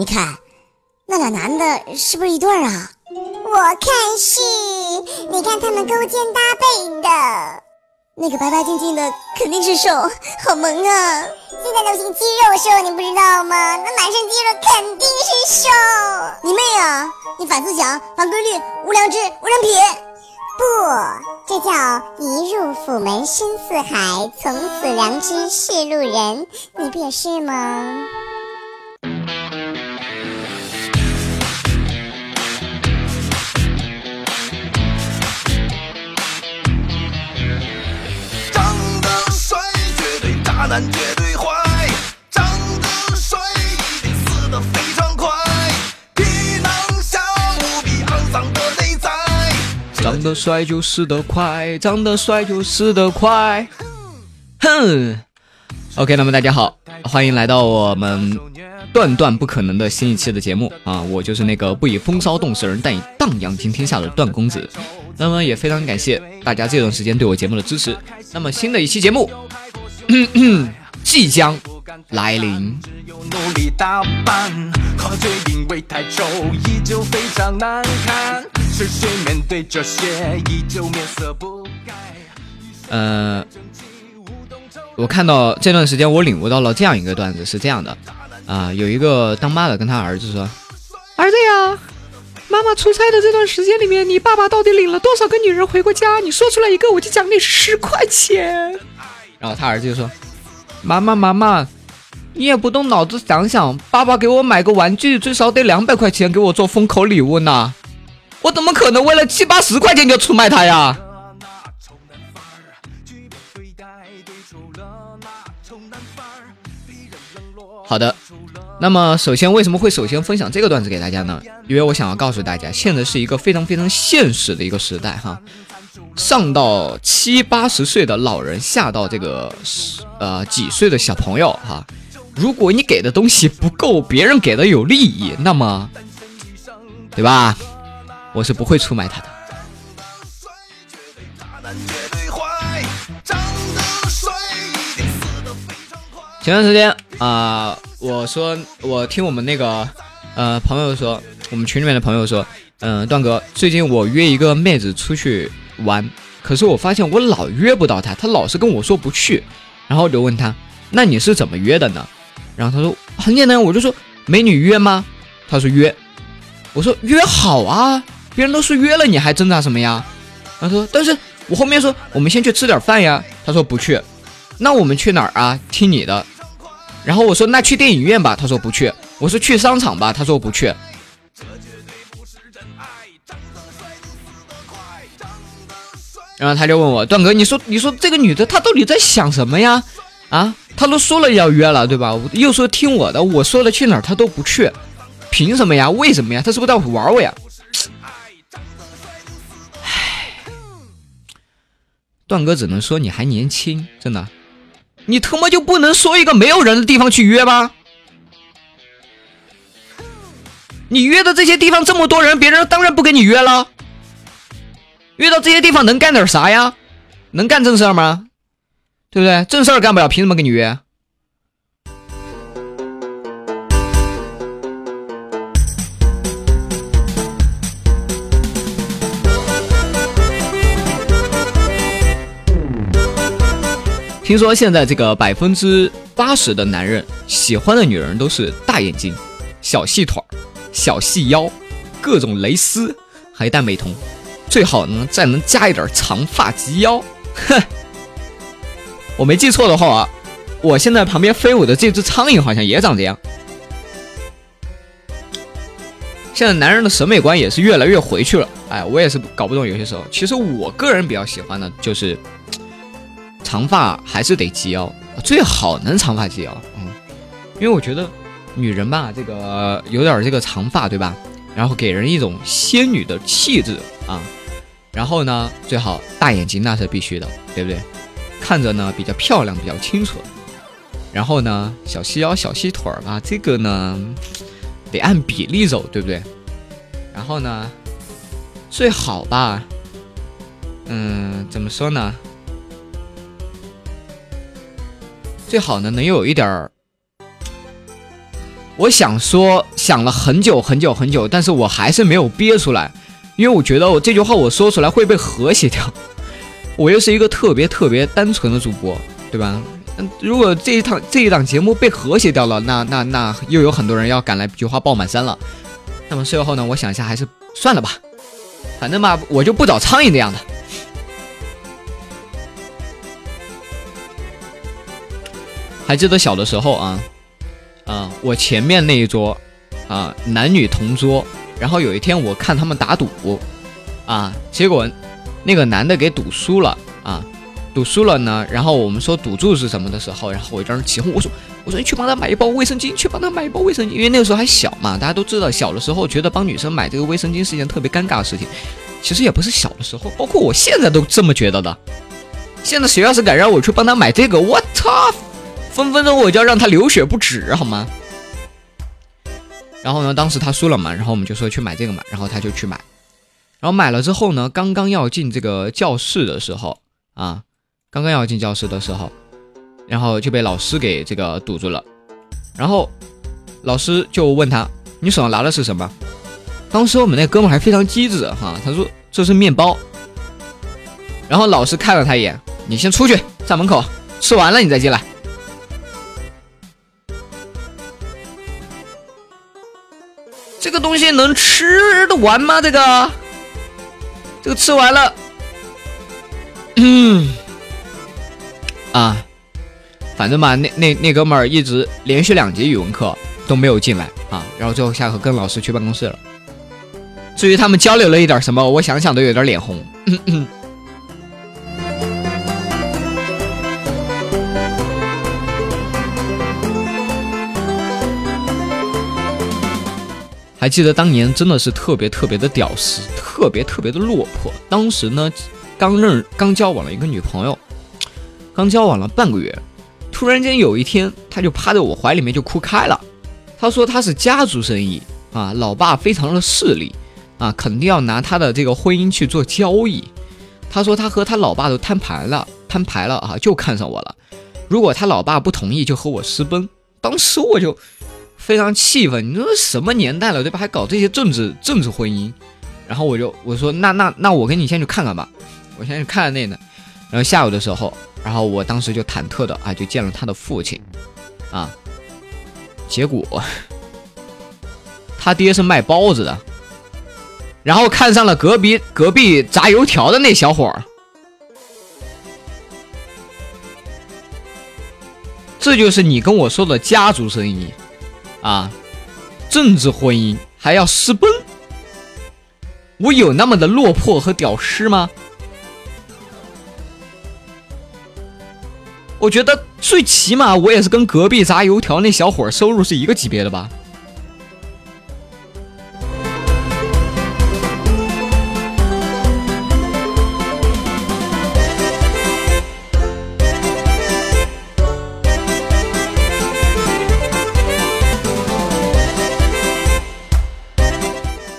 你看，那俩男的是不是一对儿啊？我看是，你看他们勾肩搭背的。那个白白净净的肯定是瘦，好萌啊！现在流行肌肉瘦，你不知道吗？那满身肌肉肯定是瘦。你妹啊！你反思想，反规律，无良知，无人品。不，这叫一入府门深似海，从此良知是路人。你不也是吗？男绝对坏，长得帅一定死得非常快，皮囊小无比肮脏的内在。长得帅就死得快，长得帅就死得快。哼。OK，那么大家好，欢迎来到我们断断不可能的新一期的节目啊！我就是那个不以风骚动世人，但以荡漾惊天下的段公子。那么也非常感谢大家这段时间对我节目的支持。那么新的一期节目。即将来临。呃，我看到这段时间，我领悟到了这样一个段子，是这样的啊，有一个当妈的跟他儿子说：“儿子呀，妈妈出差的这段时间里面，你爸爸到底领了多少个女人回过家？你说出来一个，我就奖励十块钱。”然后他儿子就说：“妈妈，妈妈，你也不动脑子想想，爸爸给我买个玩具，最少得两百块钱给我做封口礼物呢，我怎么可能为了七八十块钱就出卖他呀？”好的，那么首先为什么会首先分享这个段子给大家呢？因为我想要告诉大家，现在是一个非常非常现实的一个时代哈。上到七八十岁的老人，下到这个呃几岁的小朋友哈，如果你给的东西不够别人给的有利益，那么，对吧？我是不会出卖他的。前段时间啊，我说我听我们那个呃朋友说，我们群里面的朋友说，嗯，段哥，最近我约一个妹子出去。玩，可是我发现我老约不到他，他老是跟我说不去，然后我就问他，那你是怎么约的呢？然后他说很简单，我就说美女约吗？他说约，我说约好啊，别人都说约了，你还挣扎什么呀？他说，但是我后面说我们先去吃点饭呀，他说不去，那我们去哪儿啊？听你的。然后我说那去电影院吧，他说不去，我说去商场吧，他说不去。然后他就问我段哥，你说你说这个女的她到底在想什么呀？啊，她都说了要约了，对吧？又说听我的，我说了去哪儿她都不去，凭什么呀？为什么呀？她是不是在玩我呀？唉，段哥只能说你还年轻，真的，你他妈就不能说一个没有人的地方去约吗？你约的这些地方这么多人，别人当然不跟你约了。约到这些地方能干点啥呀？能干正事儿吗？对不对？正事儿干不了，凭什么跟你约？听说现在这个百分之八十的男人喜欢的女人都是大眼睛、小细腿、小细腰、各种蕾丝，还带美瞳。最好呢，再能加一点长发及腰。哼，我没记错的话啊，我现在旁边飞舞的这只苍蝇好像也长这样。现在男人的审美观也是越来越回去了。哎，我也是搞不懂，有些时候，其实我个人比较喜欢的就是长发还是得及腰，最好能长发及腰。嗯，因为我觉得女人吧，这个有点这个长发，对吧？然后给人一种仙女的气质啊。然后呢，最好大眼睛那是必须的，对不对？看着呢比较漂亮，比较清纯。然后呢，小细腰、小细腿儿吧，这个呢得按比例走，对不对？然后呢，最好吧，嗯，怎么说呢？最好呢能有一点儿，我想说想。了很久很久很久，但是我还是没有憋出来，因为我觉得我这句话我说出来会被和谐掉。我又是一个特别特别单纯的主播，对吧？如果这一趟这一档节目被和谐掉了，那那那又有很多人要赶来菊花爆满山了。那么最后呢，我想一下，还是算了吧，反正吧，我就不找苍蝇这样的。还记得小的时候啊，啊，我前面那一桌啊，男女同桌，然后有一天我看他们打赌，啊，结果那个男的给赌输了啊，赌输了呢，然后我们说赌注是什么的时候，然后我在那起哄，我说我说你去帮他买一包卫生巾，去帮他买一包卫生巾，因为那个时候还小嘛，大家都知道，小的时候觉得帮女生买这个卫生巾是一件特别尴尬的事情，其实也不是小的时候，包括我现在都这么觉得的。现在谁要是敢让我去帮他买这个，我操！分分钟我就要让他流血不止，好吗？然后呢，当时他输了嘛，然后我们就说去买这个嘛，然后他就去买，然后买了之后呢，刚刚要进这个教室的时候啊，刚刚要进教室的时候，然后就被老师给这个堵住了，然后老师就问他，你手上拿的是什么？当时我们那哥们还非常机智哈，他说这是面包，然后老师看了他一眼，你先出去，在门口吃完了你再进来。东西能吃得完吗？这个，这个吃完了，嗯，啊，反正吧，那那那哥们儿一直连续两节语文课都没有进来啊，然后最后下课跟老师去办公室了。至于他们交流了一点什么，我想想都有点脸红。嗯嗯。还记得当年真的是特别特别的屌丝，特别特别的落魄。当时呢，刚认刚交往了一个女朋友，刚交往了半个月，突然间有一天，他就趴在我怀里面就哭开了。他说他是家族生意啊，老爸非常的势利啊，肯定要拿他的这个婚姻去做交易。他说他和他老爸都摊牌了，摊牌了啊，就看上我了。如果他老爸不同意，就和我私奔。当时我就。非常气愤，你说什么年代了，对吧？还搞这些政治政治婚姻，然后我就我说那那那我跟你先去看看吧，我先去看看那呢。然后下午的时候，然后我当时就忐忑的啊，就见了他的父亲，啊，结果他爹是卖包子的，然后看上了隔壁隔壁炸油条的那小伙儿，这就是你跟我说的家族生意。啊，政治婚姻还要私奔，我有那么的落魄和屌丝吗？我觉得最起码我也是跟隔壁炸油条那小伙收入是一个级别的吧。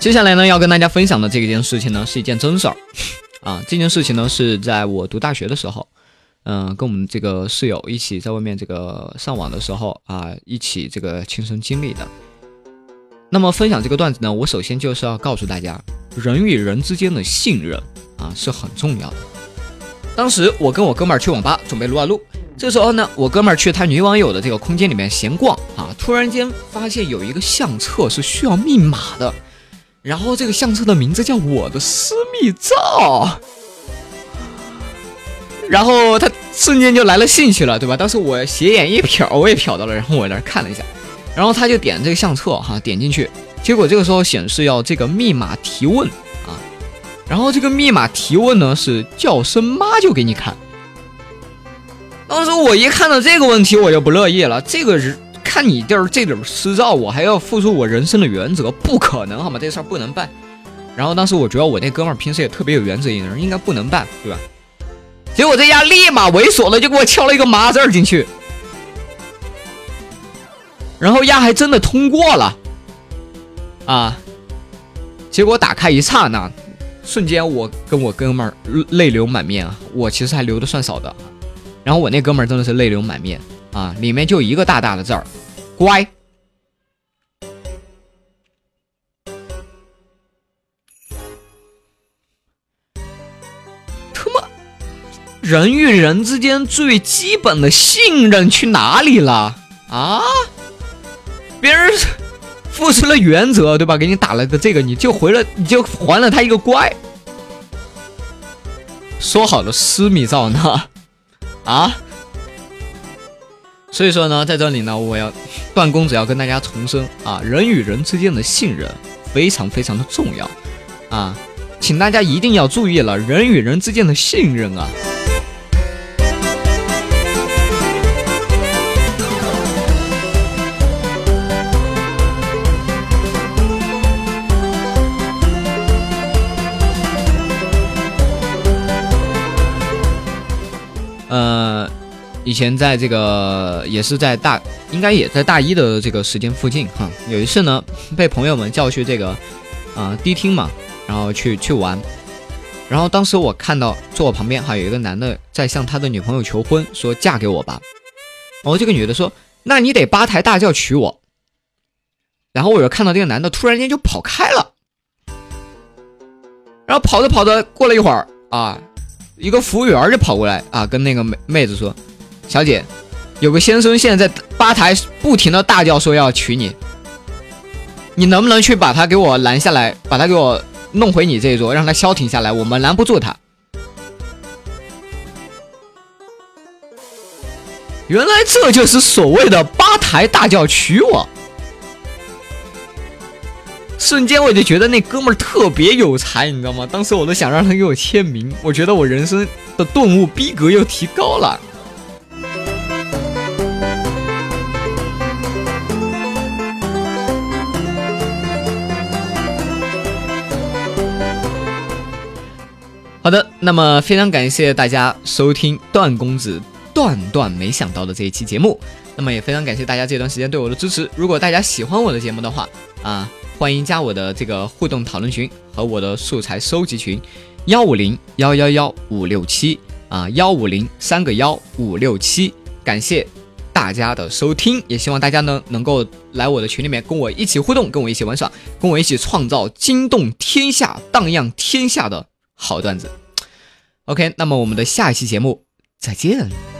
接下来呢，要跟大家分享的这一件事情呢，是一件真事儿 啊。这件事情呢，是在我读大学的时候，嗯，跟我们这个室友一起在外面这个上网的时候啊，一起这个亲身经历的。那么分享这个段子呢，我首先就是要告诉大家，人与人之间的信任啊是很重要的。当时我跟我哥们儿去网吧准备撸啊撸，这时候呢，我哥们儿去他女网友的这个空间里面闲逛啊，突然间发现有一个相册是需要密码的。然后这个相册的名字叫我的私密照，然后他瞬间就来了兴趣了，对吧？当时我斜眼一瞟，我也瞟到了，然后我在那看了一下，然后他就点这个相册哈，点进去，结果这个时候显示要这个密码提问啊，然后这个密码提问呢是叫声妈就给你看，当时我一看到这个问题我就不乐意了，这个人。看你地儿这点私照，我还要付出我人生的原则，不可能好吗？这事儿不能办。然后当时我觉得我那哥们儿平时也特别有原则一人，应该不能办，对吧？结果这家立马猥琐的就给我敲了一个妈字进去，然后丫还真的通过了啊！结果打开一刹那，瞬间我跟我哥们儿泪流满面啊！我其实还流的算少的，然后我那哥们儿真的是泪流满面啊！里面就一个大大的字儿。乖。他妈人与人之间最基本的信任去哪里了？啊？别人付出了原则对吧？给你打了个这个你就回了你就还了他一个乖。说好的私密照呢？啊？所以说呢，在这里呢，我要段公子要跟大家重申啊，人与人之间的信任非常非常的重要啊，请大家一定要注意了，人与人之间的信任啊。呃，以前在这个也是在大，应该也在大一的这个时间附近哈。有一次呢，被朋友们叫去这个啊迪厅嘛，然后去去玩。然后当时我看到坐我旁边哈有一个男的在向他的女朋友求婚，说嫁给我吧。然后这个女的说：“那你得八抬大轿娶我。”然后我就看到这个男的突然间就跑开了，然后跑着跑着过了一会儿啊。一个服务员就跑过来啊，跟那个妹妹子说：“小姐，有个先生现在在吧台不停的大叫，说要娶你，你能不能去把他给我拦下来，把他给我弄回你这一桌，让他消停下来？我们拦不住他。”原来这就是所谓的吧台大叫娶我。瞬间我就觉得那哥们儿特别有才，你知道吗？当时我都想让他给我签名，我觉得我人生的顿悟逼格又提高了。好的，那么非常感谢大家收听段公子断断没想到的这一期节目，那么也非常感谢大家这段时间对我的支持。如果大家喜欢我的节目的话，啊。欢迎加我的这个互动讨论群和我的素材收集群，幺五零幺幺幺五六七啊，幺五零三个幺五六七。感谢大家的收听，也希望大家呢能够来我的群里面跟我一起互动，跟我一起玩耍，跟我一起创造惊动天下、荡漾天下的好段子。OK，那么我们的下一期节目再见。